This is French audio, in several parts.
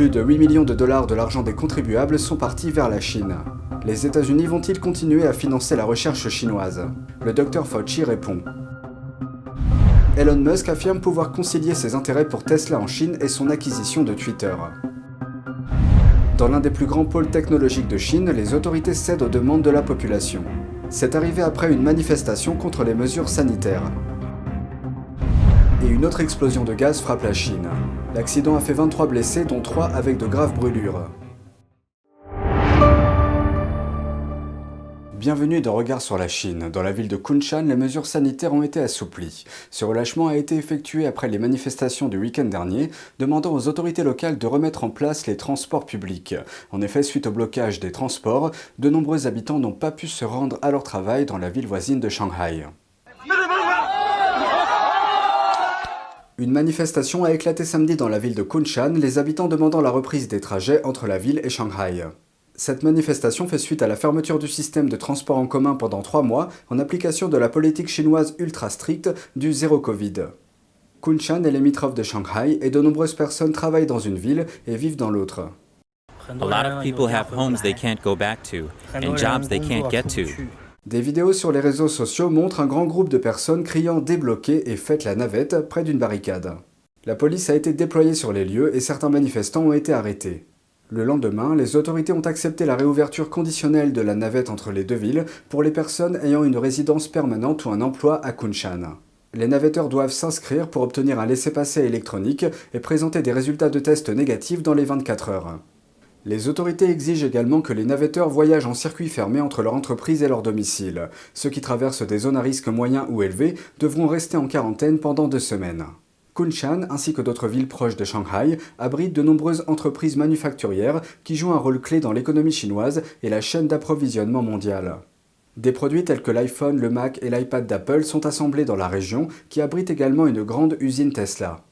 Plus de 8 millions de dollars de l'argent des contribuables sont partis vers la Chine. Les États-Unis vont-ils continuer à financer la recherche chinoise? Le docteur Fauci répond. Elon Musk affirme pouvoir concilier ses intérêts pour Tesla en Chine et son acquisition de Twitter. Dans l'un des plus grands pôles technologiques de Chine, les autorités cèdent aux demandes de la population. C'est arrivé après une manifestation contre les mesures sanitaires. Et une autre explosion de gaz frappe la Chine. L'accident a fait 23 blessés, dont 3 avec de graves brûlures. Bienvenue dans Regard sur la Chine. Dans la ville de Kunshan, les mesures sanitaires ont été assouplies. Ce relâchement a été effectué après les manifestations du week-end dernier, demandant aux autorités locales de remettre en place les transports publics. En effet, suite au blocage des transports, de nombreux habitants n'ont pas pu se rendre à leur travail dans la ville voisine de Shanghai. Une manifestation a éclaté samedi dans la ville de Kunshan, les habitants demandant la reprise des trajets entre la ville et Shanghai. Cette manifestation fait suite à la fermeture du système de transport en commun pendant trois mois en application de la politique chinoise ultra stricte du zéro Covid. Kunshan est limitrophe de Shanghai et de nombreuses personnes travaillent dans une ville et vivent dans l'autre. Des vidéos sur les réseaux sociaux montrent un grand groupe de personnes criant débloquer et faites la navette près d'une barricade. La police a été déployée sur les lieux et certains manifestants ont été arrêtés. Le lendemain, les autorités ont accepté la réouverture conditionnelle de la navette entre les deux villes pour les personnes ayant une résidence permanente ou un emploi à Kunshan. Les navetteurs doivent s'inscrire pour obtenir un laissez-passer électronique et présenter des résultats de tests négatifs dans les 24 heures. Les autorités exigent également que les navetteurs voyagent en circuit fermé entre leur entreprise et leur domicile. Ceux qui traversent des zones à risque moyen ou élevé devront rester en quarantaine pendant deux semaines. Kunshan, ainsi que d'autres villes proches de Shanghai, abritent de nombreuses entreprises manufacturières qui jouent un rôle clé dans l'économie chinoise et la chaîne d'approvisionnement mondiale. Des produits tels que l'iPhone, le Mac et l'iPad d'Apple sont assemblés dans la région, qui abrite également une grande usine Tesla.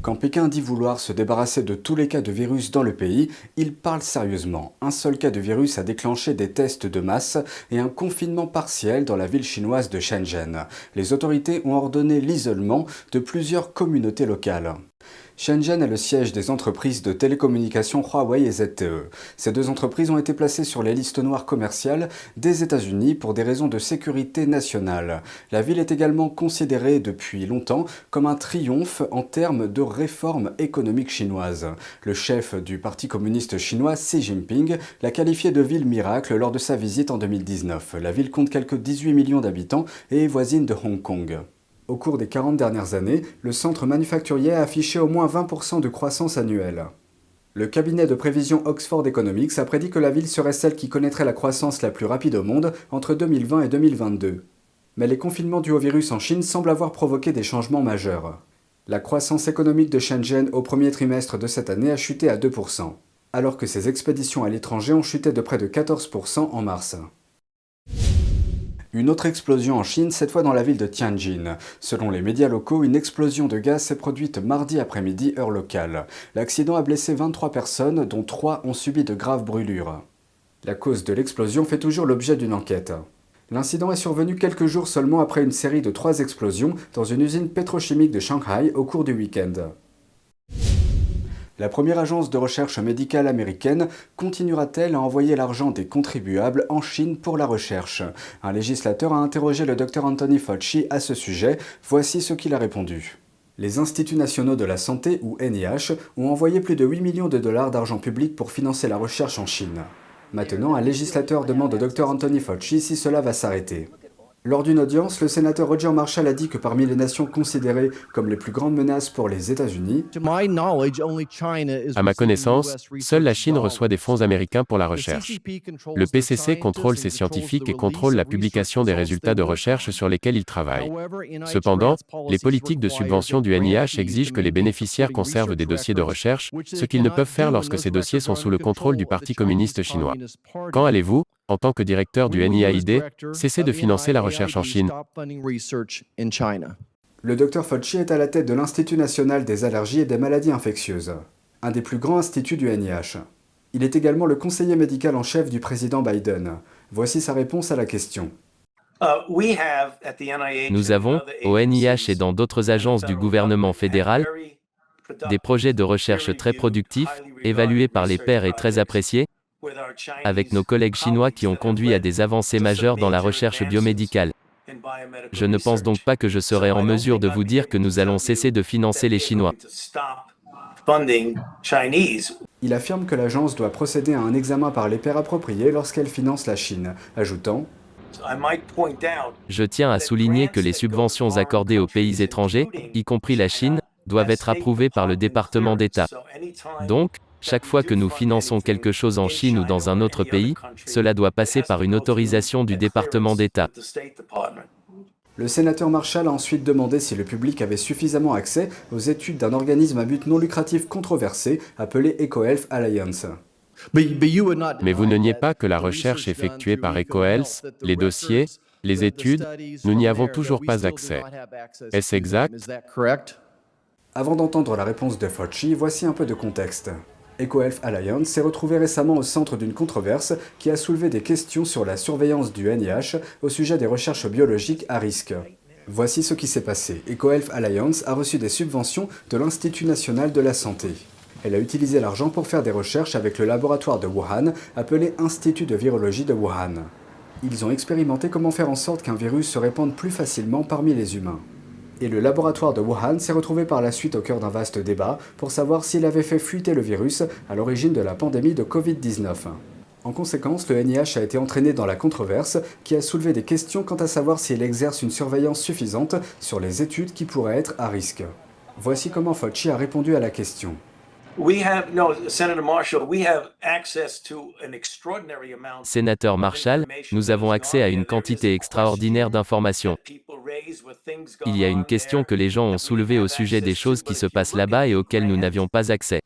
Quand Pékin dit vouloir se débarrasser de tous les cas de virus dans le pays, il parle sérieusement. Un seul cas de virus a déclenché des tests de masse et un confinement partiel dans la ville chinoise de Shenzhen. Les autorités ont ordonné l'isolement de plusieurs communautés locales. Shenzhen est le siège des entreprises de télécommunications Huawei et ZTE. Ces deux entreprises ont été placées sur les listes noires commerciales des États-Unis pour des raisons de sécurité nationale. La ville est également considérée depuis longtemps comme un triomphe en termes de réforme économique chinoise. Le chef du Parti communiste chinois, Xi Jinping, l'a qualifiée de ville miracle lors de sa visite en 2019. La ville compte quelques 18 millions d'habitants et est voisine de Hong Kong. Au cours des 40 dernières années, le centre manufacturier a affiché au moins 20% de croissance annuelle. Le cabinet de prévision Oxford Economics a prédit que la ville serait celle qui connaîtrait la croissance la plus rapide au monde entre 2020 et 2022. Mais les confinements dus au virus en Chine semblent avoir provoqué des changements majeurs. La croissance économique de Shenzhen au premier trimestre de cette année a chuté à 2%, alors que ses expéditions à l'étranger ont chuté de près de 14% en mars. Une autre explosion en Chine, cette fois dans la ville de Tianjin. Selon les médias locaux, une explosion de gaz s'est produite mardi après-midi, heure locale. L'accident a blessé 23 personnes, dont 3 ont subi de graves brûlures. La cause de l'explosion fait toujours l'objet d'une enquête. L'incident est survenu quelques jours seulement après une série de trois explosions dans une usine pétrochimique de Shanghai au cours du week-end. La première agence de recherche médicale américaine continuera-t-elle à envoyer l'argent des contribuables en Chine pour la recherche? Un législateur a interrogé le Dr Anthony Fauci à ce sujet. Voici ce qu'il a répondu. Les Instituts nationaux de la santé, ou NIH, ont envoyé plus de 8 millions de dollars d'argent public pour financer la recherche en Chine. Maintenant, un législateur demande au Dr Anthony Fauci si cela va s'arrêter. Lors d'une audience, le sénateur Roger Marshall a dit que parmi les nations considérées comme les plus grandes menaces pour les États-Unis, à ma connaissance, seule la Chine reçoit des fonds américains pour la recherche. Le PCC contrôle ses scientifiques et contrôle la publication des résultats de recherche sur lesquels ils travaillent. Cependant, les politiques de subvention du NIH exigent que les bénéficiaires conservent des dossiers de recherche, ce qu'ils ne peuvent faire lorsque ces dossiers sont sous le contrôle du Parti communiste chinois. Quand allez-vous, en tant que directeur du NIAID, cesser de financer la recherche en Chine. Le Dr Fauci est à la tête de l'Institut national des allergies et des maladies infectieuses, un des plus grands instituts du NIH. Il est également le conseiller médical en chef du président Biden. Voici sa réponse à la question. Uh, Nous avons, au NIH et dans d'autres agences du gouvernement fédéral, Des projets de recherche très productifs, évalués par les pairs et très appréciés, avec nos collègues chinois qui ont conduit à des avancées majeures dans la recherche biomédicale. Je ne pense donc pas que je serai en mesure de vous dire que nous allons cesser de financer les Chinois. Il affirme que l'agence doit procéder à un examen par les pairs appropriés lorsqu'elle finance la Chine, ajoutant Je tiens à souligner que les subventions accordées aux pays étrangers, y compris la Chine, doivent être approuvées par le département d'État. Donc, chaque fois que nous finançons quelque chose en Chine ou dans un autre pays, cela doit passer par une autorisation du département d'État. Le sénateur Marshall a ensuite demandé si le public avait suffisamment accès aux études d'un organisme à but non lucratif controversé appelé EcoHealth Alliance. Mais vous ne niez pas que la recherche effectuée par EcoHealth, les dossiers, les études, nous n'y avons toujours pas accès. Est-ce exact? Avant d'entendre la réponse de Fauci, voici un peu de contexte. EcoHealth Alliance s'est retrouvé récemment au centre d'une controverse qui a soulevé des questions sur la surveillance du NIH au sujet des recherches biologiques à risque. Voici ce qui s'est passé. EcoHealth Alliance a reçu des subventions de l'Institut national de la santé. Elle a utilisé l'argent pour faire des recherches avec le laboratoire de Wuhan, appelé Institut de virologie de Wuhan. Ils ont expérimenté comment faire en sorte qu'un virus se répande plus facilement parmi les humains et le laboratoire de Wuhan s'est retrouvé par la suite au cœur d'un vaste débat pour savoir s'il avait fait fuiter le virus à l'origine de la pandémie de Covid-19. En conséquence, le NIH a été entraîné dans la controverse qui a soulevé des questions quant à savoir si elle exerce une surveillance suffisante sur les études qui pourraient être à risque. Voici comment Fauci a répondu à la question. Sénateur Marshall, nous avons accès à une quantité extraordinaire d'informations. Il y a une question que les gens ont soulevée au sujet des choses qui se passent là-bas et auxquelles nous n'avions pas accès.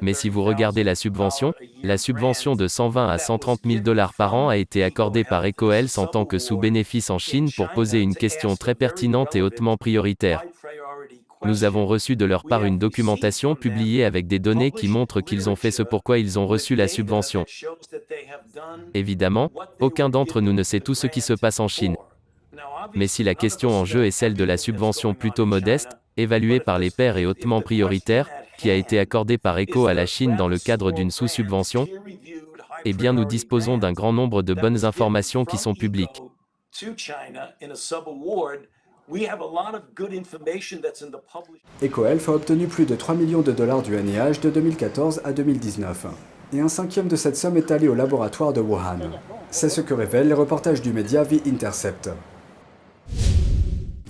Mais si vous regardez la subvention, la subvention de 120 à 130 000 dollars par an a été accordée par EcoHealth en tant que sous-bénéfice en Chine pour poser une question très pertinente et hautement prioritaire. Nous avons reçu de leur part une documentation publiée avec des données qui montrent qu'ils ont fait ce pourquoi ils ont reçu la subvention. Évidemment, aucun d'entre nous ne sait tout ce qui se passe en Chine. Mais si la question en jeu est celle de la subvention plutôt modeste, évaluée par les pairs et hautement prioritaire, qui a été accordée par ECHO à la Chine dans le cadre d'une sous-subvention, eh bien nous disposons d'un grand nombre de bonnes informations qui sont publiques. EcoHealth a obtenu plus de 3 millions de dollars du NIH de 2014 à 2019. Et un cinquième de cette somme est allé au laboratoire de Wuhan. C'est ce que révèlent les reportages du média The Intercept.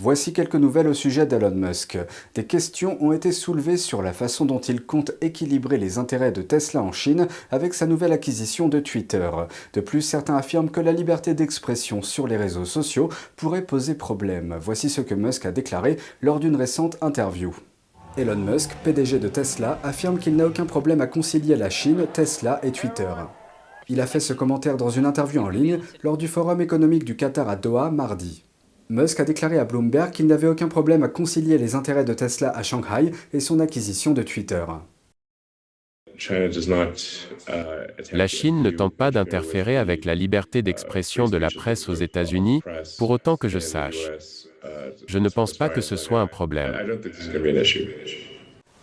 Voici quelques nouvelles au sujet d'Elon Musk. Des questions ont été soulevées sur la façon dont il compte équilibrer les intérêts de Tesla en Chine avec sa nouvelle acquisition de Twitter. De plus, certains affirment que la liberté d'expression sur les réseaux sociaux pourrait poser problème. Voici ce que Musk a déclaré lors d'une récente interview. Elon Musk, PDG de Tesla, affirme qu'il n'a aucun problème à concilier la Chine, Tesla et Twitter. Il a fait ce commentaire dans une interview en ligne lors du Forum économique du Qatar à Doha mardi. Musk a déclaré à Bloomberg qu'il n'avait aucun problème à concilier les intérêts de Tesla à Shanghai et son acquisition de Twitter. La Chine ne tente pas d'interférer avec la liberté d'expression de la presse aux États-Unis, pour autant que je sache. Je ne pense pas que ce soit un problème.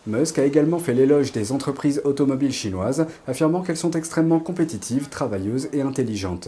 Musk a également fait l'éloge des entreprises automobiles chinoises, affirmant qu'elles sont extrêmement compétitives, travailleuses et intelligentes.